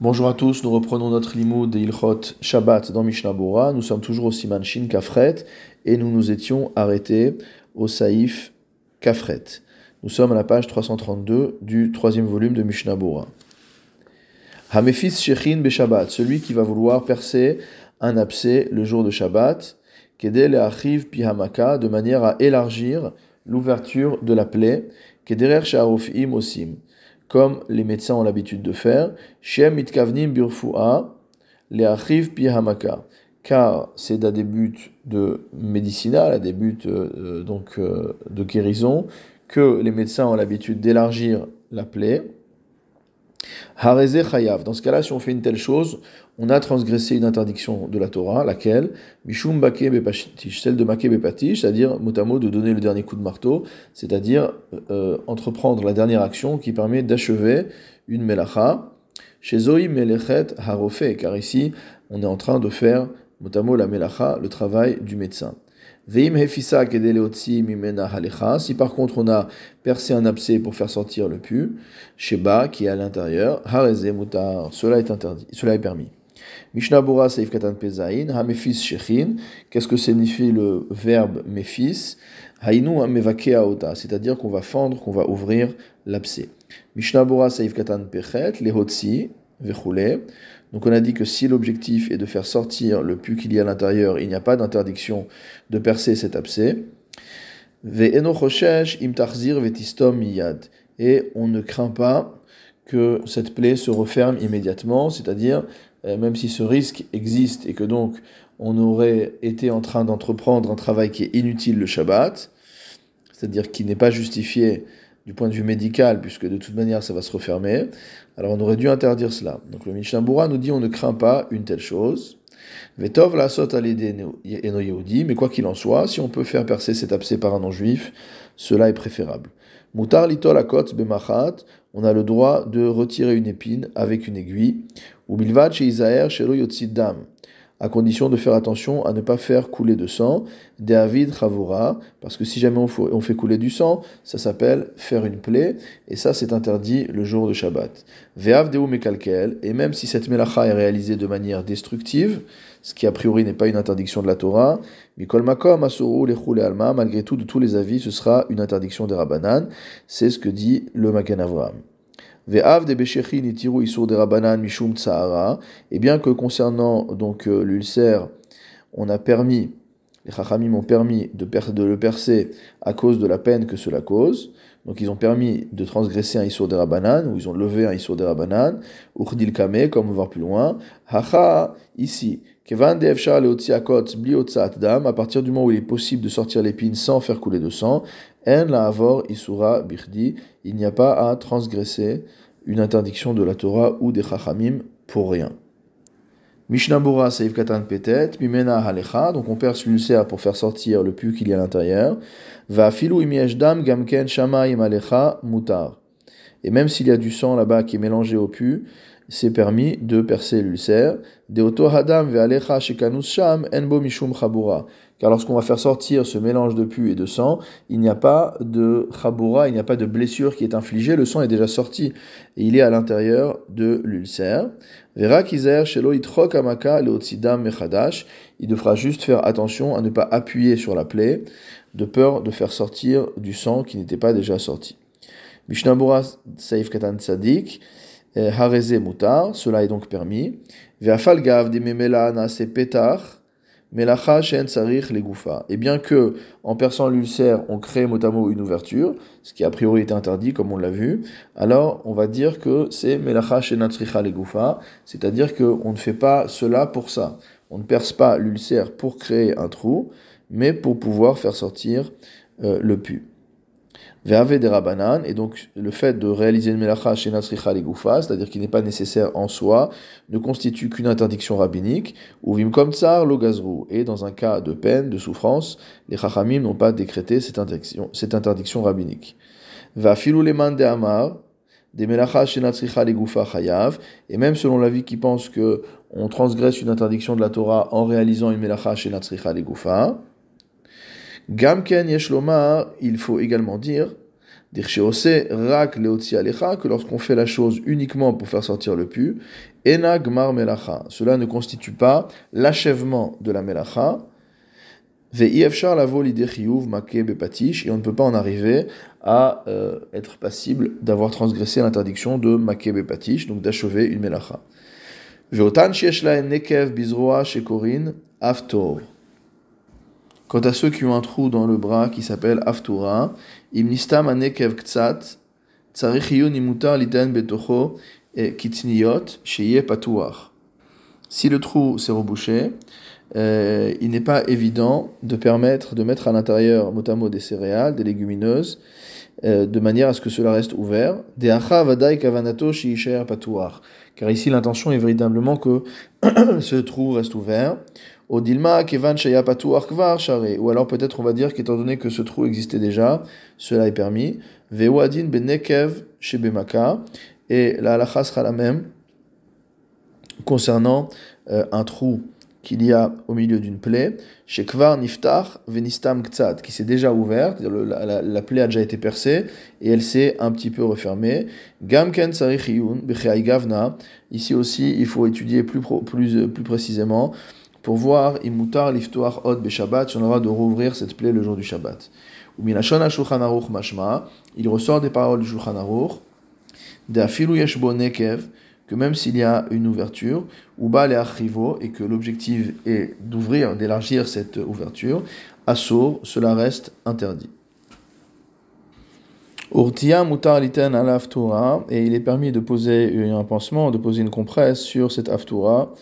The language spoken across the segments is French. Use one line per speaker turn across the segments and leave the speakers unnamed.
Bonjour à tous, nous reprenons notre limoud de Shabbat dans Mishnah Bora. Nous sommes toujours au Siman Shin Kafret et nous nous étions arrêtés au Saïf Kafret. Nous sommes à la page 332 du troisième volume de Mishnah Bora. Hamefis Shechin Beshabbat, celui qui va vouloir percer un abcès le jour de Shabbat, Kedel Achiv Pihamaka, de manière à élargir l'ouverture de la plaie, Kederer Sha'arofim Osim comme les médecins ont l'habitude de faire, Shem itkavnim birfua le'achiv pihamaka, car c'est à des buts de médicinal, à des buts euh, donc euh, de guérison, que les médecins ont l'habitude d'élargir la plaie. Hareze chayav. Dans ce cas-là, si on fait une telle chose, on a transgressé une interdiction de la Torah, laquelle? Mishum bake bepatish, celle de make bepatish, c'est-à-dire motamo de donner le dernier coup de marteau, c'est-à-dire euh, entreprendre la dernière action qui permet d'achever une melacha. Chez Zoï melechet harofe, car ici on est en train de faire motamo la melacha, le travail du médecin. Veim hefisa kedeleotsi mimena halecha. Si par contre on a percé un abcès pour faire sortir le pu, sheba qui est à l'intérieur, mutar, cela est interdit, cela est permis. Mishnah Bora Seif Katan Pezain, Hamefis Shechin, qu'est-ce que signifie le verbe Mephis Hainu Amevakea Ota, c'est-à-dire qu'on va fendre, qu'on va ouvrir l'abcès. Mishnah Bora Seif Katan Pechet, Lehotsi, Vechule. Donc on a dit que si l'objectif est de faire sortir le pu qu'il y a à l'intérieur, il n'y a pas d'interdiction de percer cet abcès. Et on ne craint pas que cette plaie se referme immédiatement, c'est-à-dire euh, même si ce risque existe et que donc on aurait été en train d'entreprendre un travail qui est inutile le Shabbat, c'est-à-dire qui n'est pas justifié du point de vue médical, puisque de toute manière ça va se refermer, alors on aurait dû interdire cela. Donc le Mishnah nous dit on ne craint pas une telle chose. Vetov la sot mais quoi qu'il en soit, si on peut faire percer cet abcès par un non-juif, cela est préférable. Mutar litol akot bemachat, on a le droit de retirer une épine avec une aiguille, ou bilvad chez Isaer shelo dam à condition de faire attention à ne pas faire couler de sang, David Chavora, parce que si jamais on fait couler du sang, ça s'appelle faire une plaie, et ça c'est interdit le jour de Shabbat. Ve'av Deu Mekalkel, et même si cette melacha est réalisée de manière destructive, ce qui a priori n'est pas une interdiction de la Torah, Mikol Makom Asuru Lechule Alma, malgré tout, de tous les avis, ce sera une interdiction des Rabbanan, c'est ce que dit le Magen Avraham. Ve'av et bien que concernant donc euh, l'ulcère, on a permis, les chachamim ont permis de, le percer à cause de la peine que cela cause, donc ils ont permis de transgresser un isur de rabanan, ou ils ont levé un isur de rabanan, urdil kame, comme on va voir plus loin, hacha, ici, kevan devshar leotziakot dam, à partir du moment où il est possible de sortir l'épine sans faire couler de sang, en la avor isura birdi, il n'y a pas à transgresser une interdiction de la Torah ou des chachamim pour rien. Mishnah Bora Seif Katan Petet, Mimena Halecha, donc on perce l'ulcère pour faire sortir le pu qu'il y a à l'intérieur. Va filu dam gamken shamaim alecha mutar. Et même s'il y a du sang là-bas qui est mélangé au pu, c'est permis de percer l'ulcère. De hadam ve'alecha shekanus sham enbo mishum chabura car lorsqu'on va faire sortir ce mélange de pu et de sang, il n'y a pas de chaboura, il n'y a pas de blessure qui est infligée, le sang est déjà sorti et il est à l'intérieur de l'ulcère. Il devra juste faire attention à ne pas appuyer sur la plaie, de peur de faire sortir du sang qui n'était pas déjà sorti. Mishnabura saif katan tzadik, eh, hareze mutar, cela est donc permis. Melacha sarich Et bien que, en perçant l'ulcère, on crée motamo une ouverture, ce qui a priori est interdit, comme on l'a vu, alors on va dire que c'est melacha shen les goufa, c'est-à-dire qu'on ne fait pas cela pour ça. On ne perce pas l'ulcère pour créer un trou, mais pour pouvoir faire sortir euh, le pu. Et donc le fait de réaliser une melacha chez Nasricha Goufa, c'est-à-dire qu'il n'est pas nécessaire en soi, ne constitue qu'une interdiction rabbinique, ou vim kom tsar lo et dans un cas de peine, de souffrance, les chachamim n'ont pas décrété cette interdiction, rabbinique. Va de amar, des melacha chez Nasricha Goufa chayav, et même selon l'avis qui pense que on transgresse une interdiction de la Torah en réalisant une melacha chez Nasricha Goufa, Gamken Yeshlomar, il faut également dire, rak que lorsqu'on fait la chose uniquement pour faire sortir le pu, ena gmar melacha. Cela ne constitue pas l'achèvement de la melacha. Bepatish, et on ne peut pas en arriver à euh, être passible d'avoir transgressé l'interdiction de make bepatish, donc d'achever une melacha. Ve'otan shiesh nekev bizroa shekorin. Quant à ceux qui ont un trou dans le bras qui s'appelle Aftura, anekev betocho et. Si le trou s'est rebouché, euh, il n'est pas évident de permettre de mettre à l'intérieur motamo des céréales, des légumineuses, de manière à ce que cela reste ouvert. Car ici l'intention est véritablement que ce trou reste ouvert. Odilma kevan kvar Ou alors peut-être on va dire qu'étant donné que ce trou existait déjà, cela est permis. Vewadin benekev shebemaka. Et la halakha sera la même concernant euh, un trou qu'il y a au milieu d'une plaie, chez Kvar Niftar Venistam Ktsat, qui s'est déjà ouverte, la, la, plaie a déjà été percée et elle s'est un petit peu refermée. Gamken Sarichyun Gavna, ici aussi il faut étudier plus, plus, plus précisément pour voir Imutar Liftoar Od Beshabbat, si on aura de rouvrir cette plaie le jour du Shabbat. Mashma, il ressort des paroles du Shulchan Aruch, Yeshbo Nekev, que même s'il y a une ouverture, ou bas et que l'objectif est d'ouvrir, d'élargir cette ouverture, assour, cela reste interdit. Urtia mutar liten al et il est permis de poser un pansement, de poser une compresse sur cette aftura,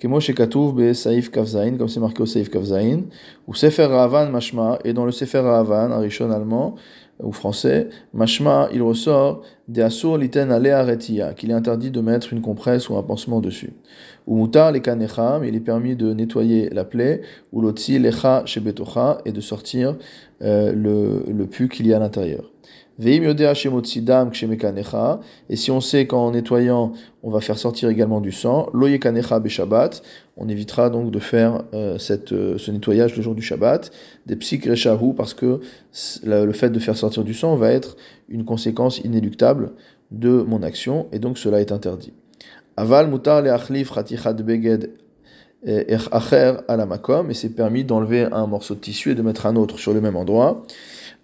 Kemo Katouv be Saif Kavzain, comme c'est marqué au Saif Kavzain, ou Sefer Ravan et dans le Sefer Ravan, un rishon allemand, ou français, mashma, il ressort des asur liten aretia, qu'il est interdit de mettre une compresse ou un pansement dessus. Ou mutar les kanecham, il est permis de nettoyer la plaie, ou l'otzi lecha shebetocha, et de sortir euh, le, le pu qu'il y a à l'intérieur. Et si on sait qu'en nettoyant, on va faire sortir également du sang, Shabbat, on évitera donc de faire euh, cette, euh, ce nettoyage le jour du Shabbat, des psikreshahu, parce que le fait de faire sortir du sang va être une conséquence inéluctable de mon action, et donc cela est interdit. Aval mutar le beged acher à la makom, et c'est permis d'enlever un morceau de tissu et de mettre un autre sur le même endroit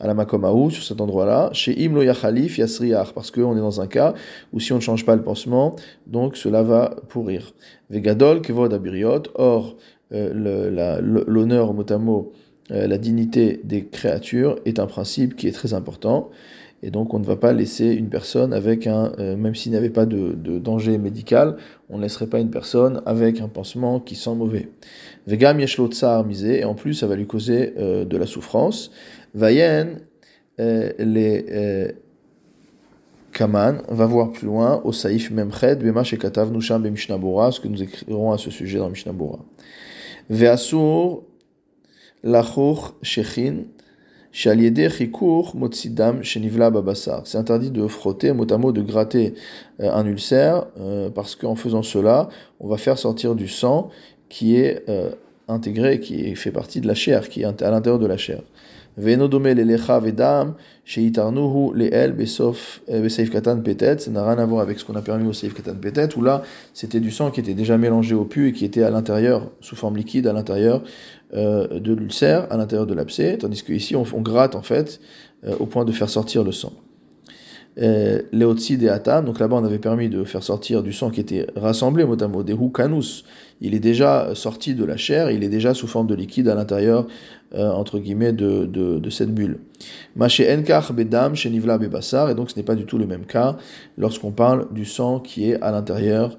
à la makomaou, sur cet endroit-là, chez Imlo Yachalif Yasriach, parce qu'on est dans un cas où si on ne change pas le pansement, donc cela va pourrir. Vegadol Kevod Abiriot, or euh, l'honneur motamo, euh, la dignité des créatures est un principe qui est très important. Et donc on ne va pas laisser une personne avec un, euh, même s'il n'y avait pas de, danger médical, on ne laisserait pas une personne avec un pansement qui sent mauvais. Vegam yeshlo tsar misé, et en plus ça va lui causer de la souffrance. Vayen, euh, les euh, Kaman, va voir plus loin, au Saïf Memched, Bema Shekatav Nusham Mishnabura, ce que nous écrirons à ce sujet dans Mishnabura. Veasur, Lachour Shechin, C'est interdit de frotter, mot à mot, de gratter euh, un ulcère, parce qu'en faisant cela, on va faire sortir du sang qui est intégré, qui fait partie de la chair, qui est à l'intérieur de la chair. Petet. Ça n'a rien à voir avec ce qu'on a permis au seif katan petet, où là, c'était du sang qui était déjà mélangé au pu et qui était à l'intérieur, sous forme liquide, à l'intérieur euh, de l'ulcère, à l'intérieur de l'abcès, tandis qu'ici, on, on gratte en fait euh, au point de faire sortir le sang. Euh, Leotsi de Atam, donc là-bas on avait permis de faire sortir du sang qui était rassemblé, mot des Hukanus. Il est déjà sorti de la chair, il est déjà sous forme de liquide à l'intérieur euh, entre guillemets, de, de, cette bulle. Maché enkar bedam chez nivla bebassar, et donc ce n'est pas du tout le même cas lorsqu'on parle du sang qui est à l'intérieur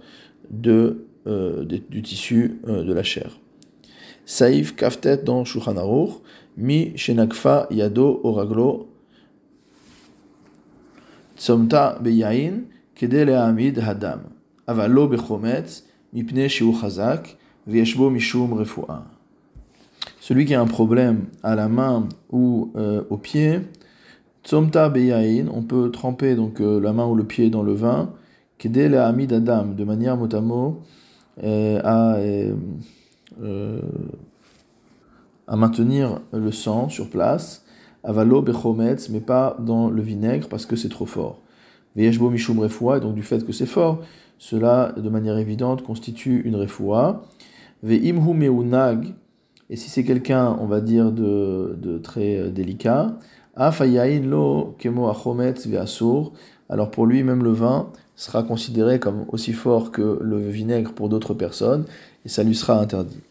de, euh, du tissu de la chair. Saïf kaftet dans Shulchan mi shenakfa yado oraglo tsomta beyain kede le'amid hadam, avalo bechometz mipne shiu chazak, וישבו mishum רפואה. Celui qui a un problème à la main ou euh, au pied, tsomta beyain, on peut tremper donc euh, la main ou le pied dans le vin, kede la amid adam, de manière motamo euh, à, à maintenir le sang sur place, avalo bechometz, mais pas dans le vinaigre parce que c'est trop fort. Veyeshbo mishum refoua, et donc du fait que c'est fort, cela de manière évidente constitue une refoua. Veimhu meunag, et si c'est quelqu'un, on va dire, de, très euh, délicat, afayain lo kemo achometz veasur, alors pour lui, même le vin sera considéré comme aussi fort que le vinaigre pour d'autres personnes, et ça lui sera interdit.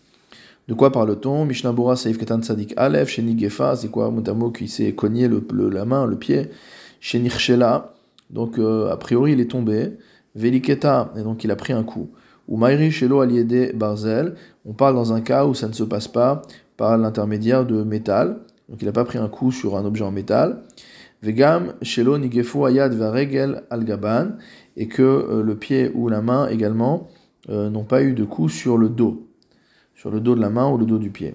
De quoi parle-t-on? Mishnabura Saif Katan Sadik Aleph, chez Nigefa, c'est quoi? Motamo qui s'est cogné le, la main, le pied, chez Nirchela, donc euh, a priori il est tombé, Veliketa, et donc il a pris un coup. Ou Mairi Shelo Aliede Barzel, on parle dans un cas où ça ne se passe pas par l'intermédiaire de métal, donc il n'a pas pris un coup sur un objet en métal. Vegam Shelo Nigefu Ayad Varegel Algaban, et que euh, le pied ou la main également euh, n'ont pas eu de coup sur le dos sur le dos de la main ou le dos du pied.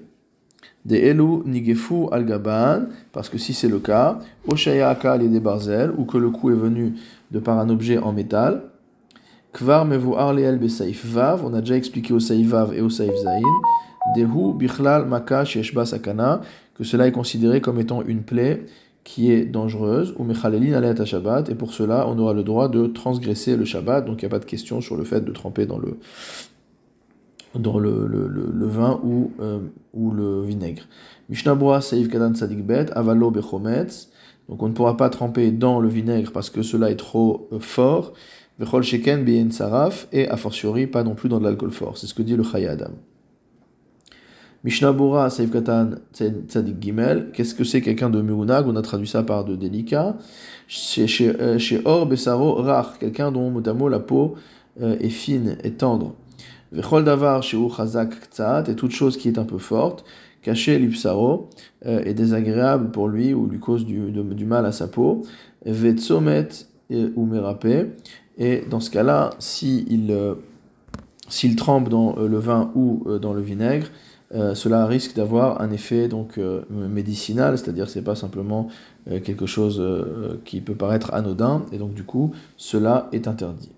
Des elu nigefu al gaban, parce que si c'est le cas, oshaya akal et des barzel, ou que le coup est venu de par un objet en métal, kvar mevu arleel besaif vav, on a déjà expliqué au saif vav et au saif zain, dehu bichlal maka sheshba sakana, que cela est considéré comme étant une plaie qui est dangereuse, ou mechalelin alet shabbat, et pour cela on aura le droit de transgresser le shabbat, donc il n'y a pas de question sur le fait de tremper dans le, dans le, le, le, vin ou, euh, ou le vinaigre. Mishnabura Saïf Kadan Sadik Bet, Avalo Bechometz. Donc on ne pourra pas tremper dans le vinaigre parce que cela est trop euh, fort. Vechol Sheken et a fortiori pas non plus dans de l'alcool fort. C'est ce que dit le Chayadam. Mishnabura Saïf Katan Gimel. Qu'est-ce que c'est quelqu'un de Meunag On a traduit ça par de délicat. Euh, chez Or Besaro Rach, quelqu'un dont motamo la peau est fine et tendre. Vechol davar chez chazak et toute chose qui est un peu forte, caché l'ipsaro, euh, est désagréable pour lui ou lui cause du, mal à sa peau. Vetsomet ou merapé, et dans ce cas-là, s'il euh, s'il trempe dans euh, le vin ou dans le vinaigre, cela risque d'avoir un effet donc médicinal, c'est-à-dire c'est pas simplement quelque chose qui peut paraître anodin, et donc du coup cela est interdit.